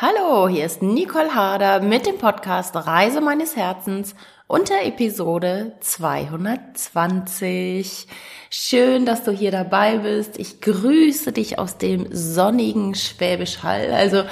Hallo, hier ist Nicole Harder mit dem Podcast Reise meines Herzens unter Episode 220. Schön, dass du hier dabei bist. Ich grüße dich aus dem sonnigen Schwäbisch Hall. Also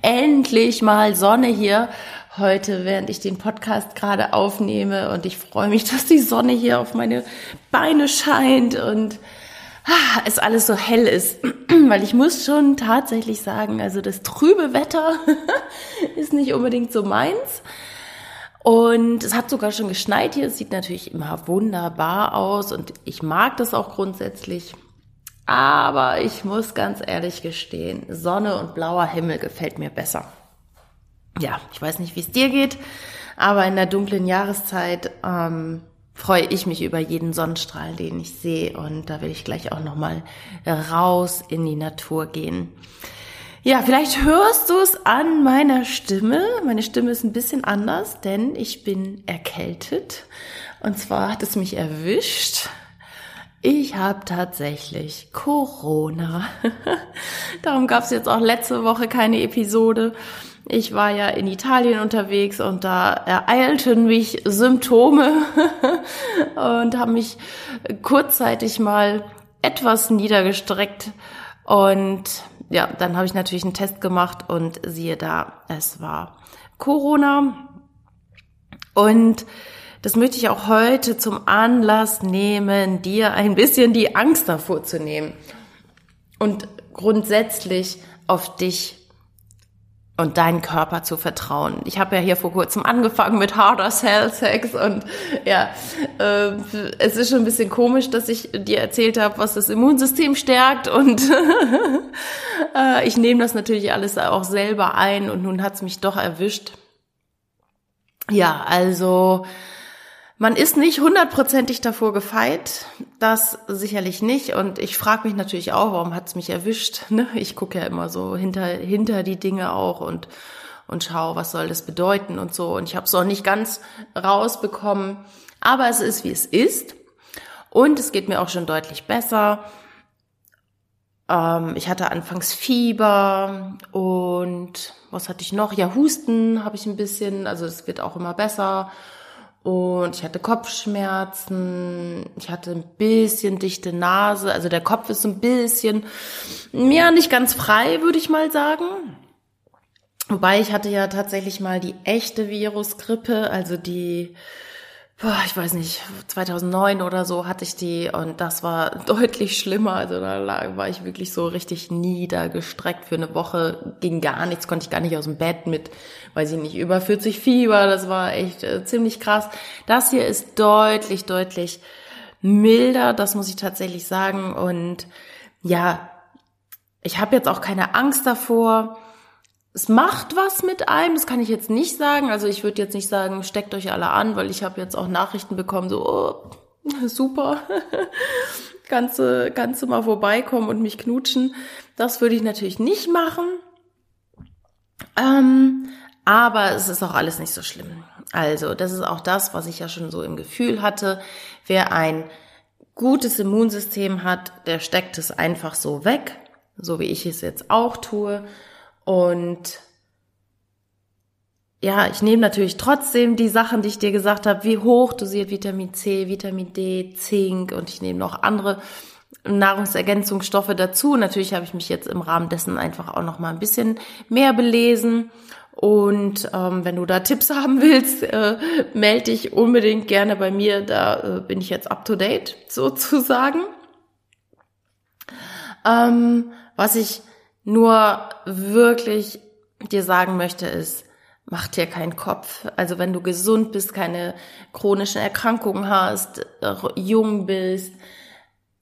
endlich mal Sonne hier heute, während ich den Podcast gerade aufnehme und ich freue mich, dass die Sonne hier auf meine Beine scheint und es alles so hell ist, weil ich muss schon tatsächlich sagen, also das trübe Wetter ist nicht unbedingt so meins. Und es hat sogar schon geschneit hier. Es sieht natürlich immer wunderbar aus und ich mag das auch grundsätzlich. Aber ich muss ganz ehrlich gestehen, Sonne und blauer Himmel gefällt mir besser. Ja, ich weiß nicht, wie es dir geht, aber in der dunklen Jahreszeit ähm, freue ich mich über jeden Sonnenstrahl, den ich sehe. Und da will ich gleich auch nochmal raus in die Natur gehen. Ja, vielleicht hörst du es an meiner Stimme. Meine Stimme ist ein bisschen anders, denn ich bin erkältet. Und zwar hat es mich erwischt. Ich habe tatsächlich Corona. Darum gab es jetzt auch letzte Woche keine Episode. Ich war ja in Italien unterwegs und da ereilten mich Symptome und haben mich kurzzeitig mal etwas niedergestreckt. Und ja, dann habe ich natürlich einen Test gemacht und siehe da, es war Corona. Und das möchte ich auch heute zum Anlass nehmen, dir ein bisschen die Angst davor zu nehmen und grundsätzlich auf dich und deinen Körper zu vertrauen. Ich habe ja hier vor kurzem angefangen mit Harder Cell Sex und ja, äh, es ist schon ein bisschen komisch, dass ich dir erzählt habe, was das Immunsystem stärkt und äh, ich nehme das natürlich alles auch selber ein und nun hat's mich doch erwischt. Ja, also man ist nicht hundertprozentig davor gefeit, das sicherlich nicht. Und ich frage mich natürlich auch, warum hat's mich erwischt? Ne? Ich gucke ja immer so hinter, hinter die Dinge auch und, und schaue, was soll das bedeuten und so. Und ich habe es auch nicht ganz rausbekommen. Aber es ist, wie es ist. Und es geht mir auch schon deutlich besser. Ähm, ich hatte anfangs Fieber und was hatte ich noch? Ja, Husten habe ich ein bisschen. Also es wird auch immer besser. Und ich hatte Kopfschmerzen, ich hatte ein bisschen dichte Nase, also der Kopf ist ein bisschen, ja, nicht ganz frei, würde ich mal sagen. Wobei ich hatte ja tatsächlich mal die echte Virusgrippe, also die ich weiß nicht, 2009 oder so hatte ich die und das war deutlich schlimmer. Also da war ich wirklich so richtig niedergestreckt für eine Woche, ging gar nichts, konnte ich gar nicht aus dem Bett mit, weiß ich nicht, über 40 Fieber. Das war echt äh, ziemlich krass. Das hier ist deutlich, deutlich milder, das muss ich tatsächlich sagen. Und ja, ich habe jetzt auch keine Angst davor es macht was mit einem, das kann ich jetzt nicht sagen. Also ich würde jetzt nicht sagen, steckt euch alle an, weil ich habe jetzt auch Nachrichten bekommen, so, oh, super, kannst du, kannst du mal vorbeikommen und mich knutschen. Das würde ich natürlich nicht machen. Ähm, aber es ist auch alles nicht so schlimm. Also das ist auch das, was ich ja schon so im Gefühl hatte. Wer ein gutes Immunsystem hat, der steckt es einfach so weg, so wie ich es jetzt auch tue. Und ja, ich nehme natürlich trotzdem die Sachen, die ich dir gesagt habe, wie hoch dosiert Vitamin C, Vitamin D, Zink und ich nehme noch andere Nahrungsergänzungsstoffe dazu. Natürlich habe ich mich jetzt im Rahmen dessen einfach auch noch mal ein bisschen mehr belesen. Und ähm, wenn du da Tipps haben willst, äh, melde dich unbedingt gerne bei mir. Da äh, bin ich jetzt up to date sozusagen. Ähm, was ich nur wirklich dir sagen möchte, ist, mach dir keinen Kopf. Also wenn du gesund bist, keine chronischen Erkrankungen hast, jung bist,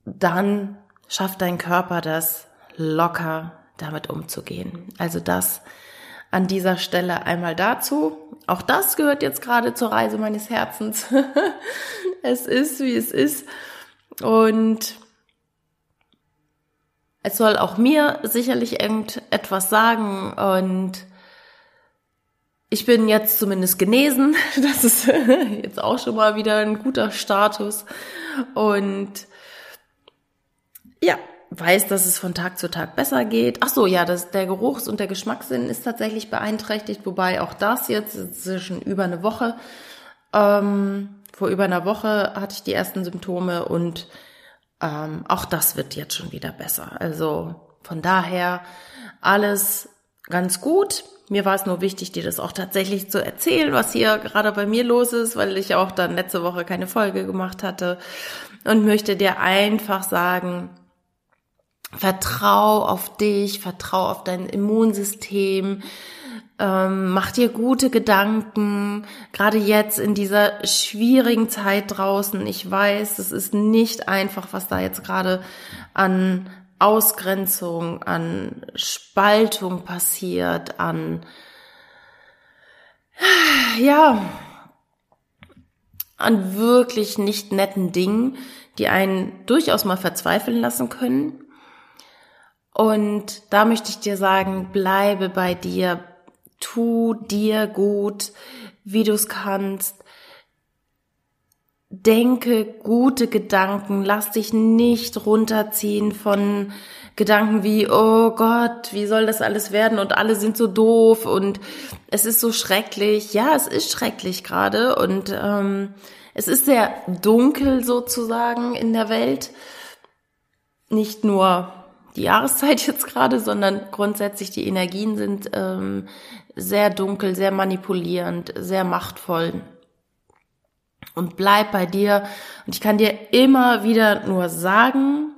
dann schafft dein Körper das locker damit umzugehen. Also das an dieser Stelle einmal dazu. Auch das gehört jetzt gerade zur Reise meines Herzens. es ist, wie es ist. Und es soll auch mir sicherlich irgendetwas sagen und ich bin jetzt zumindest genesen. Das ist jetzt auch schon mal wieder ein guter Status. Und ja, weiß, dass es von Tag zu Tag besser geht. Ach so, ja, das, der Geruchs- und der Geschmackssinn ist tatsächlich beeinträchtigt, wobei auch das jetzt, das ist schon über eine Woche, ähm, vor über einer Woche hatte ich die ersten Symptome und ähm, auch das wird jetzt schon wieder besser. Also von daher alles ganz gut. Mir war es nur wichtig, dir das auch tatsächlich zu erzählen, was hier gerade bei mir los ist, weil ich auch dann letzte Woche keine Folge gemacht hatte und möchte dir einfach sagen, vertrau auf dich, vertrau auf dein Immunsystem, ähm, mach dir gute Gedanken, gerade jetzt in dieser schwierigen Zeit draußen. Ich weiß, es ist nicht einfach, was da jetzt gerade an Ausgrenzung, an Spaltung passiert, an ja, an wirklich nicht netten Dingen, die einen durchaus mal verzweifeln lassen können. Und da möchte ich dir sagen, bleibe bei dir, tu dir gut, wie du es kannst. Denke gute Gedanken, lass dich nicht runterziehen von Gedanken wie, oh Gott, wie soll das alles werden und alle sind so doof und es ist so schrecklich. Ja, es ist schrecklich gerade und ähm, es ist sehr dunkel sozusagen in der Welt. Nicht nur die Jahreszeit jetzt gerade, sondern grundsätzlich die Energien sind ähm, sehr dunkel, sehr manipulierend, sehr machtvoll. Und bleib bei dir. Und ich kann dir immer wieder nur sagen,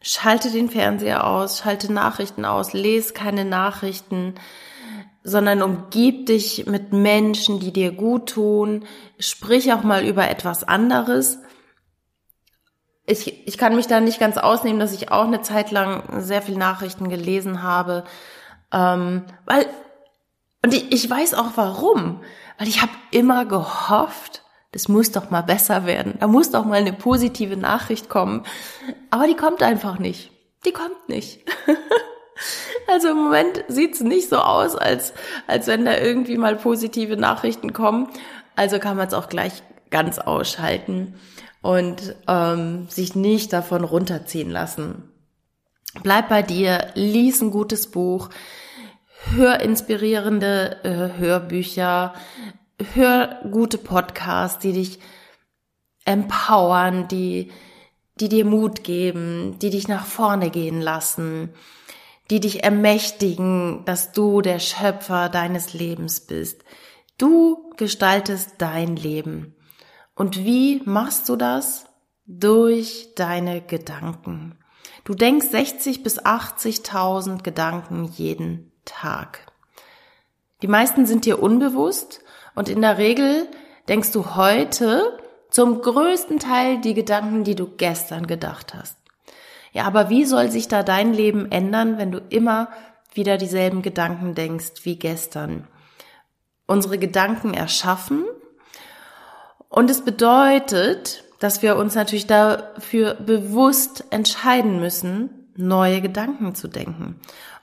schalte den Fernseher aus, schalte Nachrichten aus, lese keine Nachrichten, sondern umgib dich mit Menschen, die dir gut tun. Sprich auch mal über etwas anderes ich, ich kann mich da nicht ganz ausnehmen, dass ich auch eine Zeit lang sehr viel Nachrichten gelesen habe. Ähm, weil, und ich, ich weiß auch warum. Weil ich habe immer gehofft, das muss doch mal besser werden. Da muss doch mal eine positive Nachricht kommen. Aber die kommt einfach nicht. Die kommt nicht. also im Moment sieht's nicht so aus, als, als wenn da irgendwie mal positive Nachrichten kommen. Also kann man es auch gleich ganz ausschalten und ähm, sich nicht davon runterziehen lassen. Bleib bei dir, lies ein gutes Buch, hör inspirierende äh, Hörbücher, hör gute Podcasts, die dich empowern, die, die dir Mut geben, die dich nach vorne gehen lassen, die dich ermächtigen, dass du der Schöpfer deines Lebens bist. Du gestaltest dein Leben. Und wie machst du das? Durch deine Gedanken. Du denkst 60 bis 80.000 Gedanken jeden Tag. Die meisten sind dir unbewusst und in der Regel denkst du heute zum größten Teil die Gedanken, die du gestern gedacht hast. Ja, aber wie soll sich da dein Leben ändern, wenn du immer wieder dieselben Gedanken denkst wie gestern? Unsere Gedanken erschaffen und es bedeutet, dass wir uns natürlich dafür bewusst entscheiden müssen, neue Gedanken zu denken.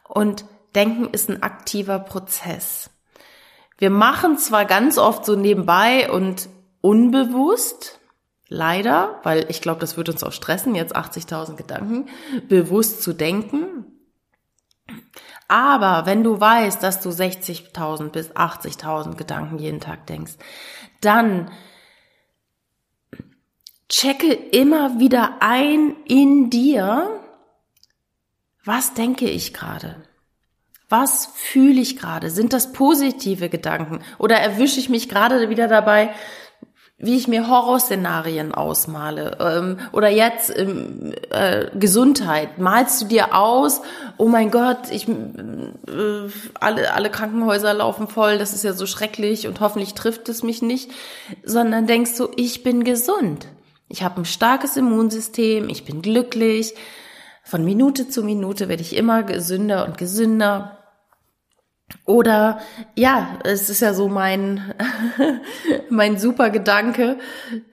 Und Denken ist ein aktiver Prozess. Wir machen zwar ganz oft so nebenbei und unbewusst, leider, weil ich glaube, das würde uns auch stressen, jetzt 80.000 Gedanken, bewusst zu denken. Aber wenn du weißt, dass du 60.000 bis 80.000 Gedanken jeden Tag denkst, dann checke immer wieder ein in dir, was denke ich gerade? Was fühle ich gerade? Sind das positive Gedanken? Oder erwische ich mich gerade wieder dabei, wie ich mir Horrorszenarien ausmale? Ähm, oder jetzt ähm, äh, Gesundheit. Malst du dir aus, oh mein Gott, ich, äh, alle, alle Krankenhäuser laufen voll, das ist ja so schrecklich und hoffentlich trifft es mich nicht. Sondern denkst du, ich bin gesund. Ich habe ein starkes Immunsystem, ich bin glücklich. Von Minute zu Minute werde ich immer gesünder und gesünder. Oder ja, es ist ja so mein mein super Gedanke,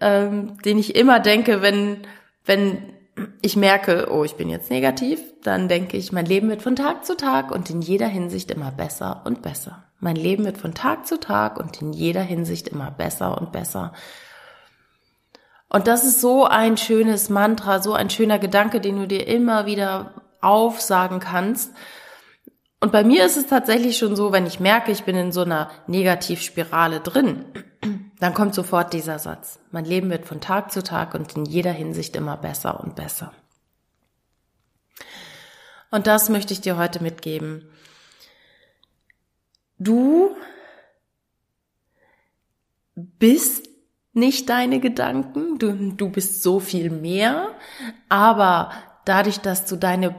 ähm, den ich immer denke, wenn wenn ich merke, oh, ich bin jetzt negativ, dann denke ich, mein Leben wird von Tag zu Tag und in jeder Hinsicht immer besser und besser. Mein Leben wird von Tag zu Tag und in jeder Hinsicht immer besser und besser. Und das ist so ein schönes Mantra, so ein schöner Gedanke, den du dir immer wieder aufsagen kannst. Und bei mir ist es tatsächlich schon so, wenn ich merke, ich bin in so einer Negativspirale drin, dann kommt sofort dieser Satz. Mein Leben wird von Tag zu Tag und in jeder Hinsicht immer besser und besser. Und das möchte ich dir heute mitgeben. Du bist nicht deine Gedanken, du, du bist so viel mehr, aber dadurch, dass du deine,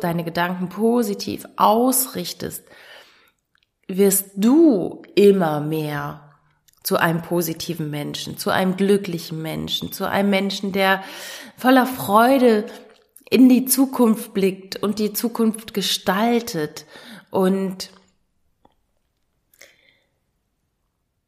deine Gedanken positiv ausrichtest, wirst du immer mehr zu einem positiven Menschen, zu einem glücklichen Menschen, zu einem Menschen, der voller Freude in die Zukunft blickt und die Zukunft gestaltet. Und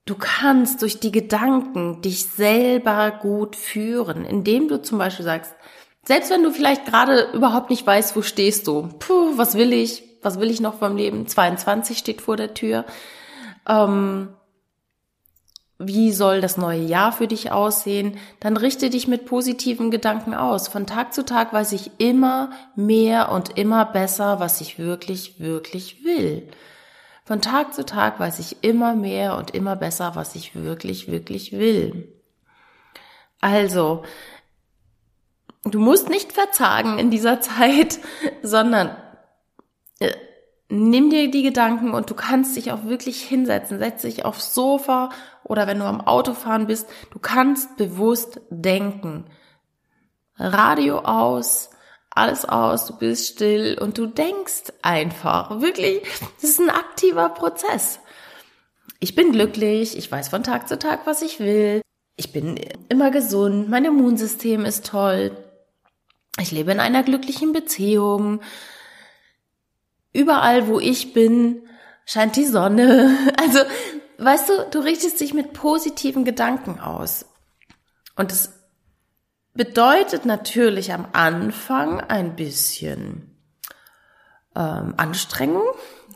Du kannst durch die Gedanken dich selber gut führen, indem du zum Beispiel sagst, selbst wenn du vielleicht gerade überhaupt nicht weißt, wo stehst du, puh, was will ich, was will ich noch vom Leben, 22 steht vor der Tür, ähm, wie soll das neue Jahr für dich aussehen, dann richte dich mit positiven Gedanken aus. Von Tag zu Tag weiß ich immer mehr und immer besser, was ich wirklich, wirklich will. Von Tag zu Tag weiß ich immer mehr und immer besser, was ich wirklich, wirklich will. Also, du musst nicht verzagen in dieser Zeit, sondern äh, nimm dir die Gedanken und du kannst dich auch wirklich hinsetzen. Setz dich aufs Sofa oder wenn du am Autofahren bist, du kannst bewusst denken. Radio aus, alles aus, du bist still und du denkst einfach. Wirklich, das ist ein aktiver Prozess. Ich bin glücklich, ich weiß von Tag zu Tag, was ich will. Ich bin immer gesund, mein Immunsystem ist toll. Ich lebe in einer glücklichen Beziehung. Überall, wo ich bin, scheint die Sonne. Also, weißt du, du richtest dich mit positiven Gedanken aus. Und es bedeutet natürlich am Anfang ein bisschen ähm, Anstrengung,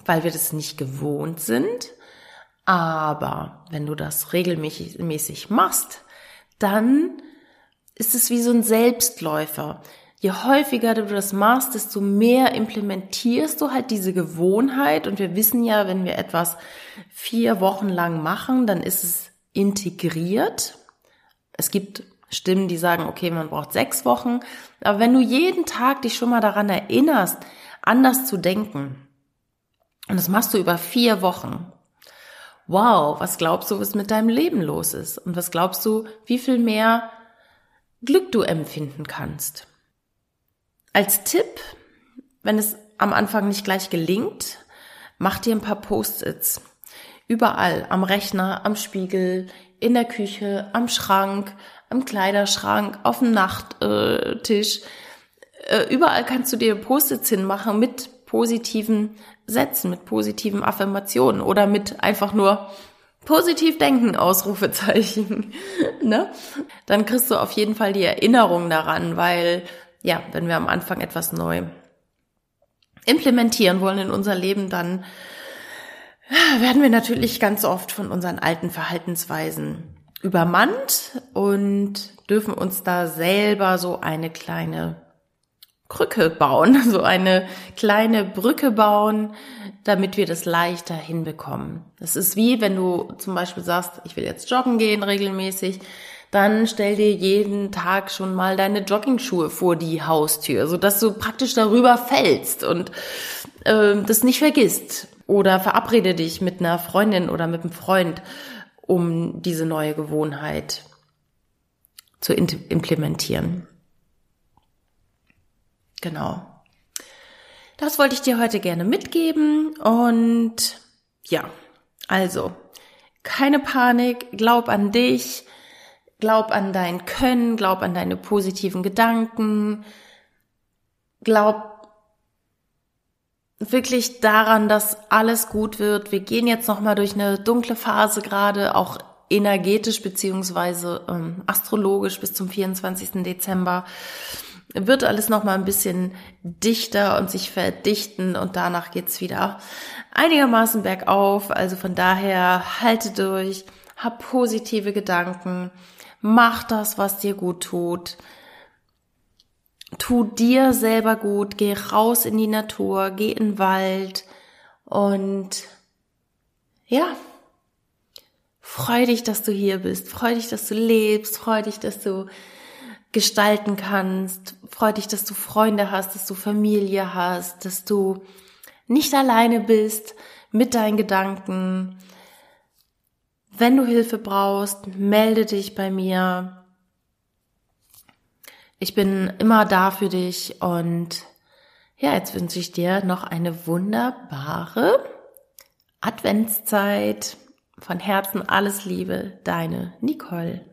weil wir das nicht gewohnt sind. Aber wenn du das regelmäßig machst, dann ist es wie so ein Selbstläufer. Je häufiger du das machst, desto mehr implementierst du halt diese Gewohnheit. Und wir wissen ja, wenn wir etwas vier Wochen lang machen, dann ist es integriert. Es gibt Stimmen, die sagen, okay, man braucht sechs Wochen. Aber wenn du jeden Tag dich schon mal daran erinnerst, anders zu denken, und das machst du über vier Wochen, wow, was glaubst du, was mit deinem Leben los ist? Und was glaubst du, wie viel mehr Glück du empfinden kannst? Als Tipp, wenn es am Anfang nicht gleich gelingt, mach dir ein paar Post-its. Überall, am Rechner, am Spiegel, in der Küche, am Schrank, am Kleiderschrank, auf dem Nachttisch. Äh, überall kannst du dir Post-its hinmachen mit positiven Sätzen, mit positiven Affirmationen oder mit einfach nur positiv denken, Ausrufezeichen. ne? Dann kriegst du auf jeden Fall die Erinnerung daran, weil, ja, wenn wir am Anfang etwas neu implementieren wollen in unser Leben, dann werden wir natürlich ganz oft von unseren alten Verhaltensweisen übermannt und dürfen uns da selber so eine kleine Krücke bauen, so eine kleine Brücke bauen, damit wir das leichter hinbekommen. Das ist wie, wenn du zum Beispiel sagst, ich will jetzt joggen gehen regelmäßig, dann stell dir jeden Tag schon mal deine Joggingschuhe vor die Haustür, so dass du praktisch darüber fällst und äh, das nicht vergisst. Oder verabrede dich mit einer Freundin oder mit einem Freund um diese neue Gewohnheit zu implementieren. Genau. Das wollte ich dir heute gerne mitgeben und ja, also keine Panik, glaub an dich, glaub an dein Können, glaub an deine positiven Gedanken, glaub wirklich daran, dass alles gut wird. Wir gehen jetzt noch mal durch eine dunkle Phase gerade, auch energetisch beziehungsweise ähm, astrologisch bis zum 24. Dezember wird alles noch mal ein bisschen dichter und sich verdichten und danach geht's wieder einigermaßen bergauf. Also von daher halte durch, hab positive Gedanken, Mach das, was dir gut tut. Tu dir selber gut. Geh raus in die Natur, geh in den Wald und ja, freu dich, dass du hier bist. Freu dich, dass du lebst. Freu dich, dass du gestalten kannst. Freu dich, dass du Freunde hast, dass du Familie hast, dass du nicht alleine bist mit deinen Gedanken. Wenn du Hilfe brauchst, melde dich bei mir. Ich bin immer da für dich und ja, jetzt wünsche ich dir noch eine wunderbare Adventszeit. Von Herzen alles Liebe, deine Nicole.